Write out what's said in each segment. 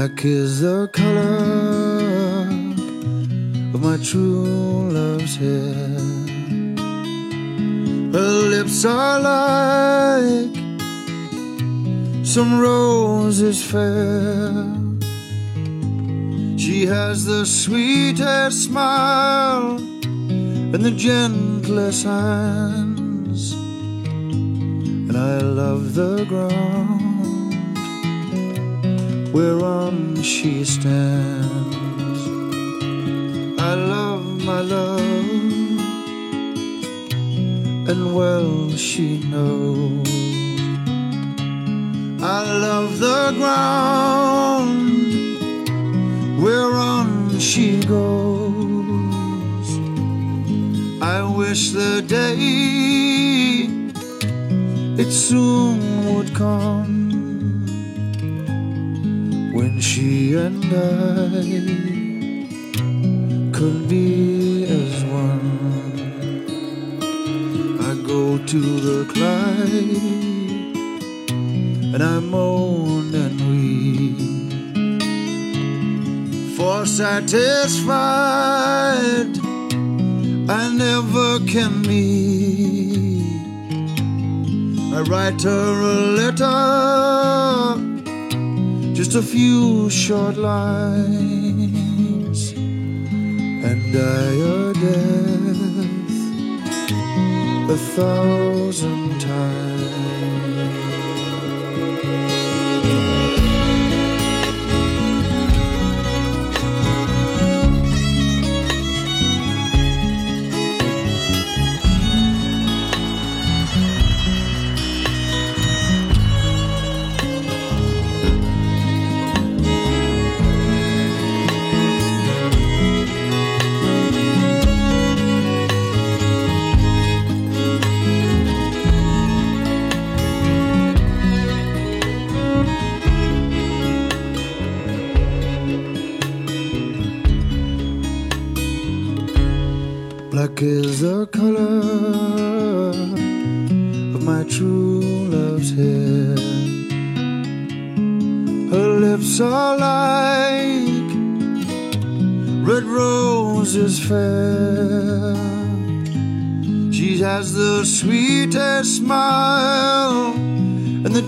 Black is the color of my true love's hair. Her lips are like some roses fair. She has the sweetest smile and the gentlest hands. And I love the ground whereon she stands. I love my love, and well she knows. I love the ground whereon she goes. I wish the day it soon would come I could be as one. I go to the Clyde and I moan and weep, for satisfied I never can be. I write her a letter just a few short lines and die a death. A thousand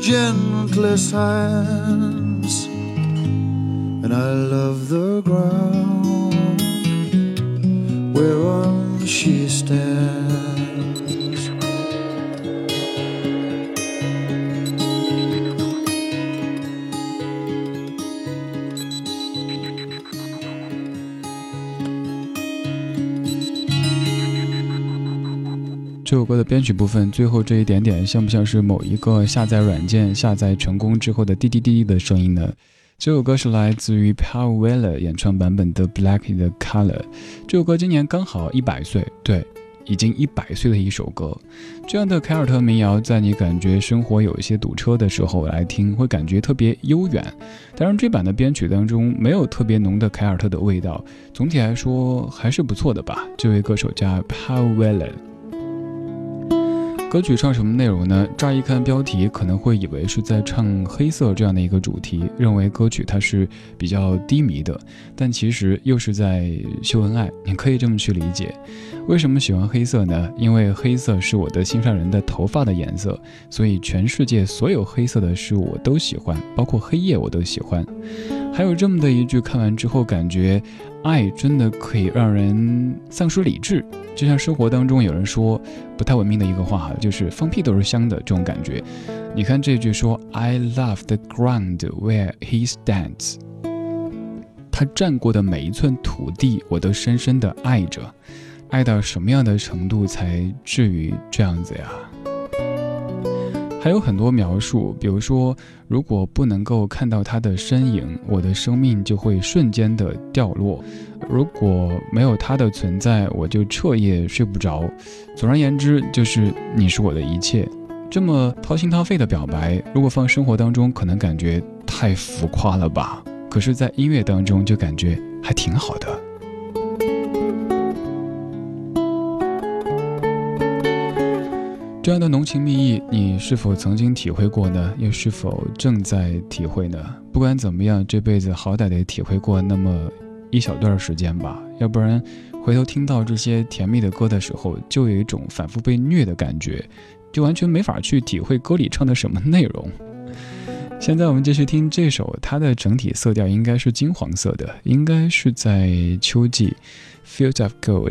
gentlest hands. And I love the ground whereon she stands. 这首歌的编曲部分，最后这一点点，像不像是某一个下载软件下载成功之后的滴滴滴滴的声音呢？这首歌是来自于 Paul Weller 演唱版本的《Black in the Color》。这首歌今年刚好一百岁，对，已经一百岁的一首歌。这样的凯尔特民谣，在你感觉生活有一些堵车的时候来听，会感觉特别悠远。当然，这版的编曲当中没有特别浓的凯尔特的味道，总体来说还是不错的吧。这位歌手叫 Paul Weller。歌曲唱什么内容呢？乍一看标题，可能会以为是在唱黑色这样的一个主题，认为歌曲它是比较低迷的，但其实又是在秀恩爱，你可以这么去理解。为什么喜欢黑色呢？因为黑色是我的心上人的头发的颜色，所以全世界所有黑色的事物我都喜欢，包括黑夜我都喜欢。还有这么的一句，看完之后感觉，爱真的可以让人丧失理智。就像生活当中有人说不太文明的一个话哈，就是放屁都是香的这种感觉。你看这句说，I love the ground where he stands。他站过的每一寸土地，我都深深的爱着。爱到什么样的程度才至于这样子呀？还有很多描述，比如说，如果不能够看到他的身影，我的生命就会瞬间的掉落；如果没有他的存在，我就彻夜睡不着。总而言之，就是你是我的一切。这么掏心掏肺的表白，如果放生活当中，可能感觉太浮夸了吧？可是，在音乐当中，就感觉还挺好的。这样的浓情蜜意，你是否曾经体会过呢？又是否正在体会呢？不管怎么样，这辈子好歹得体会过那么一小段时间吧，要不然回头听到这些甜蜜的歌的时候，就有一种反复被虐的感觉，就完全没法去体会歌里唱的什么内容。现在我们继续听这首，它的整体色调应该是金黄色的，应该是在秋季，《Fields of Gold》。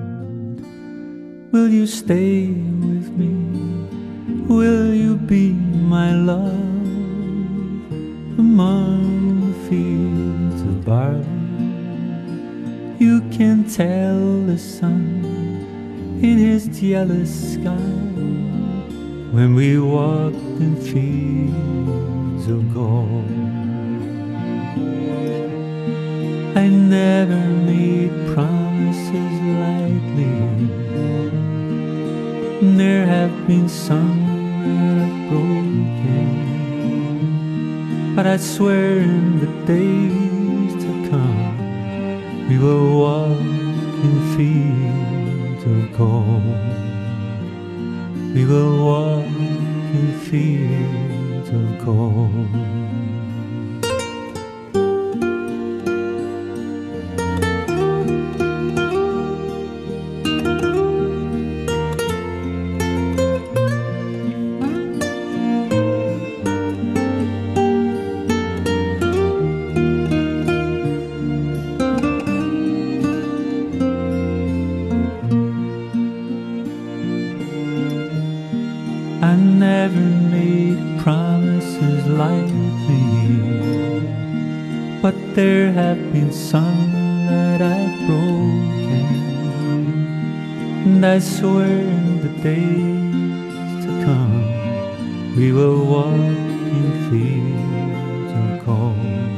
Will you stay with me? Will you be my love among the fields of barley? You can tell the sun in his jealous sky when we walk in fields of gold. I never made promises lightly there have been some that I've broken, but I swear in the days to come we will walk in fields of gold. We will walk in fields of gold. There have been some that I've broken, and I swear in the days to come we will walk in fields of gold.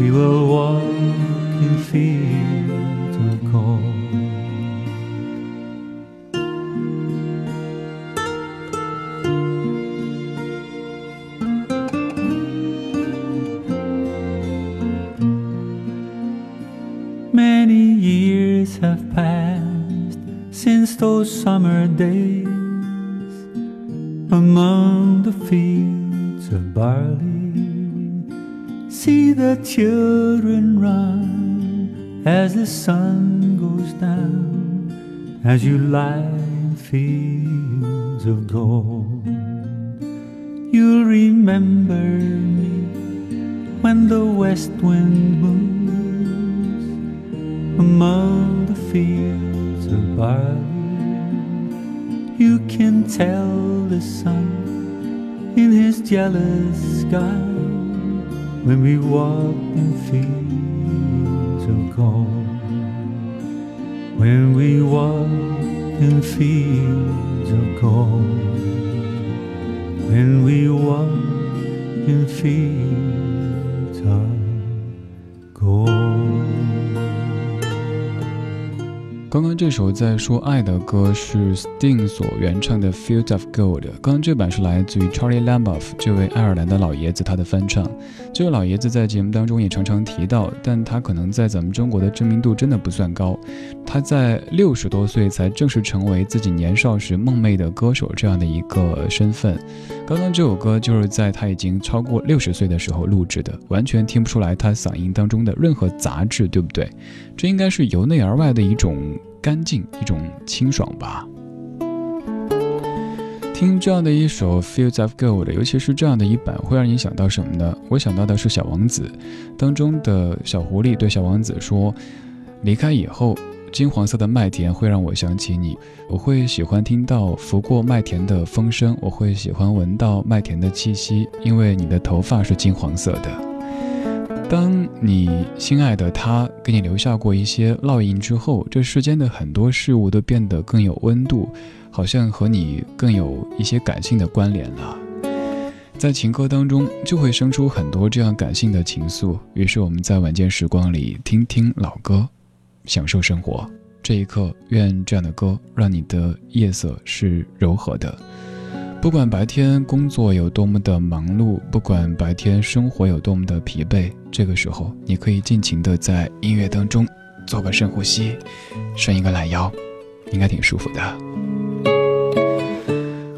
We will walk in fields among the fields of barley. See the children run as the sun goes down, as you lie in fields of gold. You'll remember me when the west wind moves among the fields of barley you can tell the sun in his jealous sky when we walk in fields of gold. When we walk in fields of gold. When we walk in fields of gold. 这首在说爱的歌是 Sting 所原唱的《Field of Gold》，刚刚这版是来自于 Charlie Lamboff 这位爱尔兰的老爷子他的翻唱。这位老爷子在节目当中也常常提到，但他可能在咱们中国的知名度真的不算高。他在六十多岁才正式成为自己年少时梦寐的歌手这样的一个身份。刚刚这首歌就是在他已经超过六十岁的时候录制的，完全听不出来他嗓音当中的任何杂质，对不对？这应该是由内而外的一种干净，一种清爽吧。听这样的一首《Fields of Gold》，尤其是这样的一版，会让你想到什么呢？我想到的是《小王子》当中的小狐狸对小王子说：“离开以后，金黄色的麦田会让我想起你，我会喜欢听到拂过麦田的风声，我会喜欢闻到麦田的气息，因为你的头发是金黄色的。”当你心爱的他给你留下过一些烙印之后，这世间的很多事物都变得更有温度，好像和你更有一些感性的关联了。在情歌当中，就会生出很多这样感性的情愫。于是我们在晚间时光里听听老歌，享受生活。这一刻，愿这样的歌让你的夜色是柔和的。不管白天工作有多么的忙碌，不管白天生活有多么的疲惫，这个时候你可以尽情的在音乐当中做个深呼吸，伸一个懒腰，应该挺舒服的。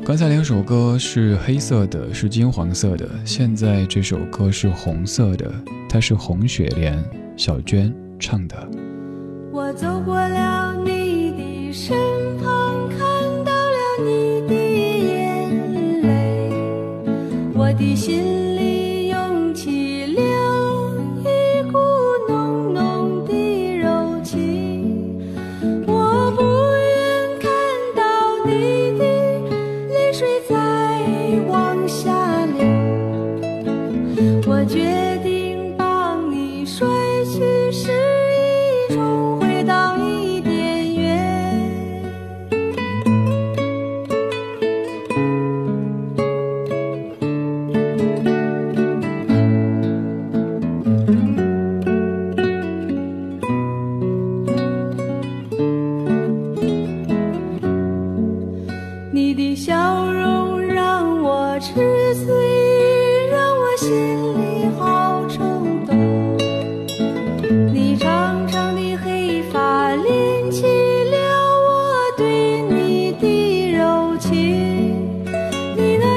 刚才两首歌是黑色的，是金黄色的。现在这首歌是红色的，它是红雪莲小娟唱的。我走过的心。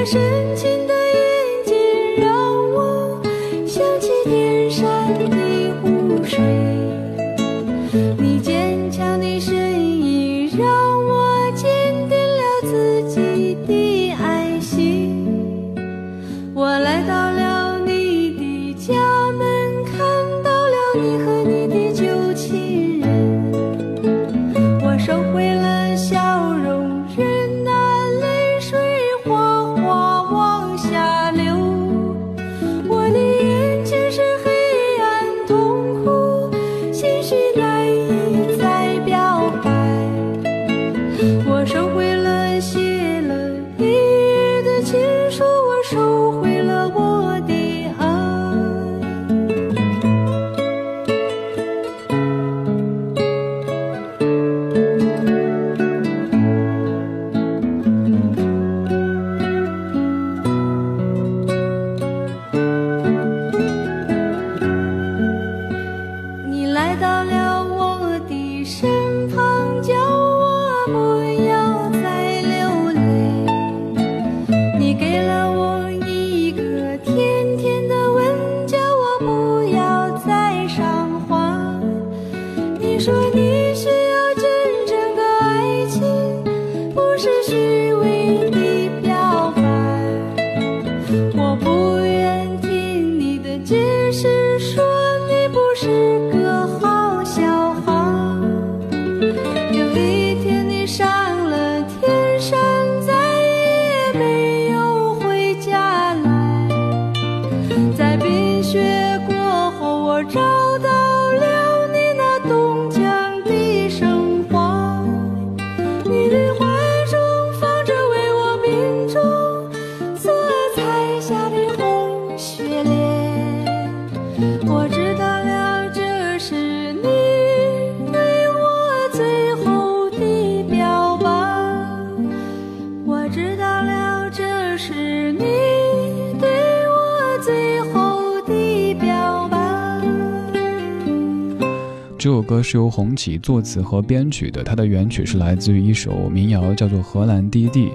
深情我收回了心这首歌是由红旗作词和编曲的，它的原曲是来自于一首民谣，叫做《荷兰低地》。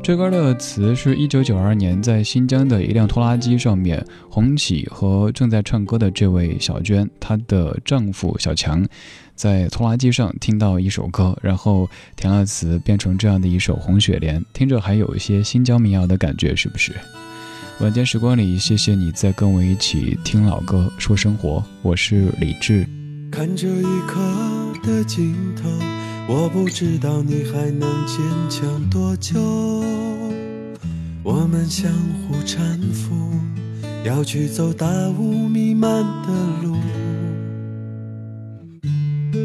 这歌的词是一九九二年在新疆的一辆拖拉机上面，红旗和正在唱歌的这位小娟，她的丈夫小强，在拖拉机上听到一首歌，然后填了词，变成这样的一首《红雪莲》，听着还有一些新疆民谣的感觉，是不是？晚间时光里，谢谢你在跟我一起听老歌说生活，我是李志。看这一刻的尽头，我不知道你还能坚强多久。我们相互搀扶，要去走大雾弥漫的路。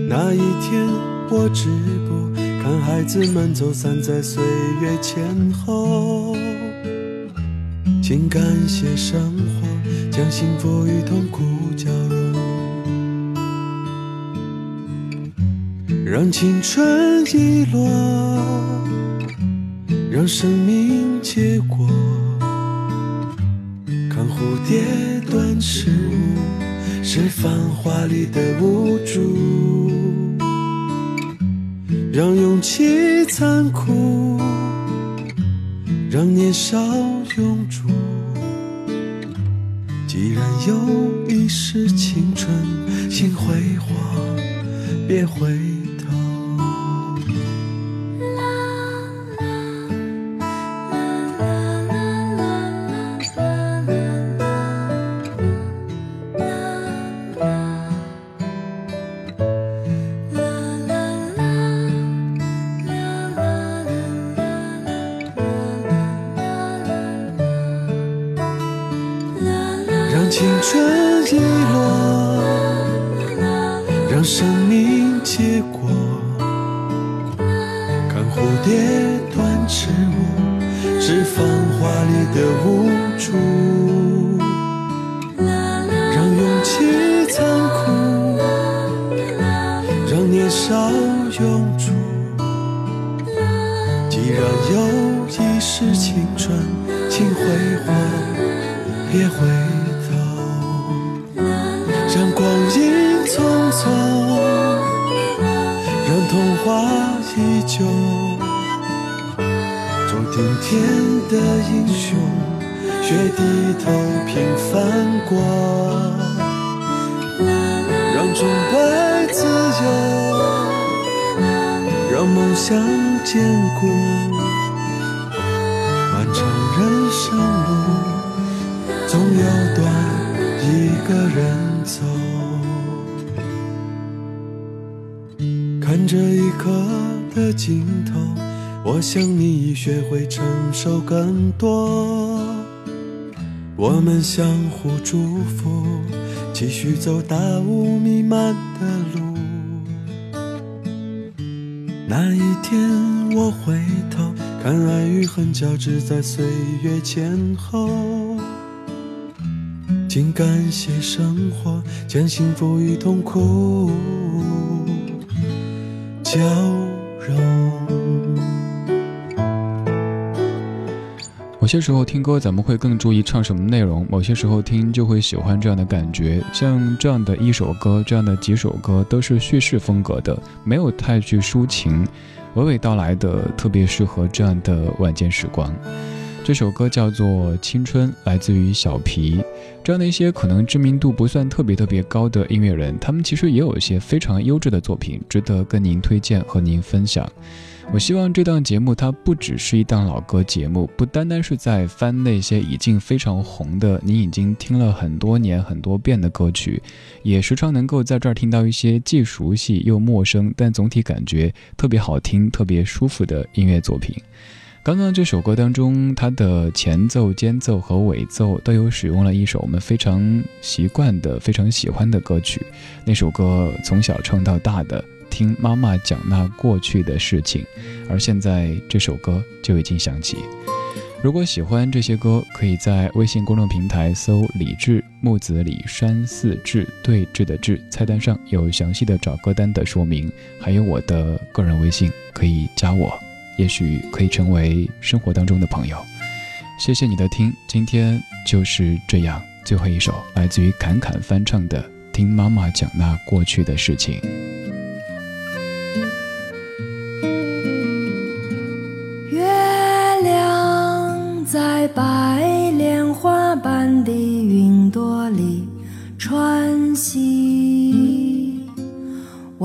那一天，我止步。看孩子们走散在岁月前后。请感谢生活，将幸福与痛苦交让青春遗落，让生命结果。看蝴蝶断翅舞，是繁华里的无助。让勇气残酷。让年少永驻。既然有一世青春，请辉煌，别回。蝴蝶断翅舞，是繁华里的无助。让勇气残酷，让年少永驻。既然有一世青春，请挥霍，别回。让光阴匆匆，让童话依旧，做顶天的英雄，学低头平凡过，让崇拜自由，让梦想坚固，漫长人生路，总有段一个人走。看这一刻的尽头，我想你已学会承受更多。我们相互祝福，继续走大雾弥漫的路。那一天我回头看，爱与恨交织在岁月前后。请感谢生活，将幸福与痛苦。交某些时候听歌，咱们会更注意唱什么内容；某些时候听，就会喜欢这样的感觉。像这样的一首歌，这样的几首歌，都是叙事风格的，没有太去抒情，娓娓道来的，特别适合这样的晚间时光。这首歌叫做《青春》，来自于小皮。这样的一些可能知名度不算特别特别高的音乐人，他们其实也有一些非常优质的作品，值得跟您推荐和您分享。我希望这档节目它不只是一档老歌节目，不单单是在翻那些已经非常红的、你已经听了很多年很多遍的歌曲，也时常能够在这儿听到一些既熟悉又陌生，但总体感觉特别好听、特别舒服的音乐作品。刚刚这首歌当中，它的前奏、间奏和尾奏都有使用了一首我们非常习惯的、非常喜欢的歌曲。那首歌从小唱到大的，听妈妈讲那过去的事情，而现在这首歌就已经响起。如果喜欢这些歌，可以在微信公众平台搜“李志木子李山寺志对峙的志”，菜单上有详细的找歌单的说明，还有我的个人微信，可以加我。也许可以成为生活当中的朋友。谢谢你的听，今天就是这样。最后一首来自于侃侃翻唱的《听妈妈讲那过去的事情》。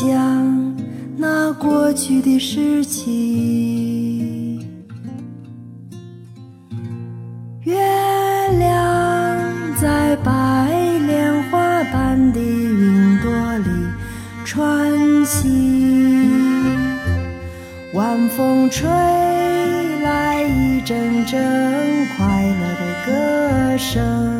边，听。讲过去的事情。月亮在白莲花般的云朵里穿行，晚风吹来一阵阵快乐的歌声。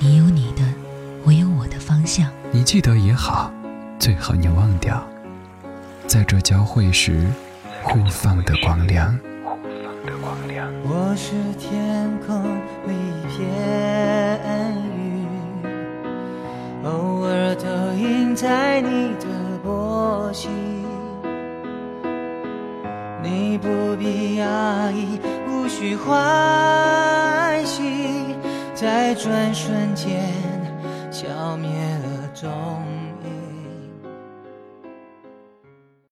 你有你的，我有我的方向。你记得也好，最好你忘掉，在这交汇时互放的光亮。我是天空里一片云，偶尔投影在你的波心。你不必讶异，无需欢喜，在转瞬间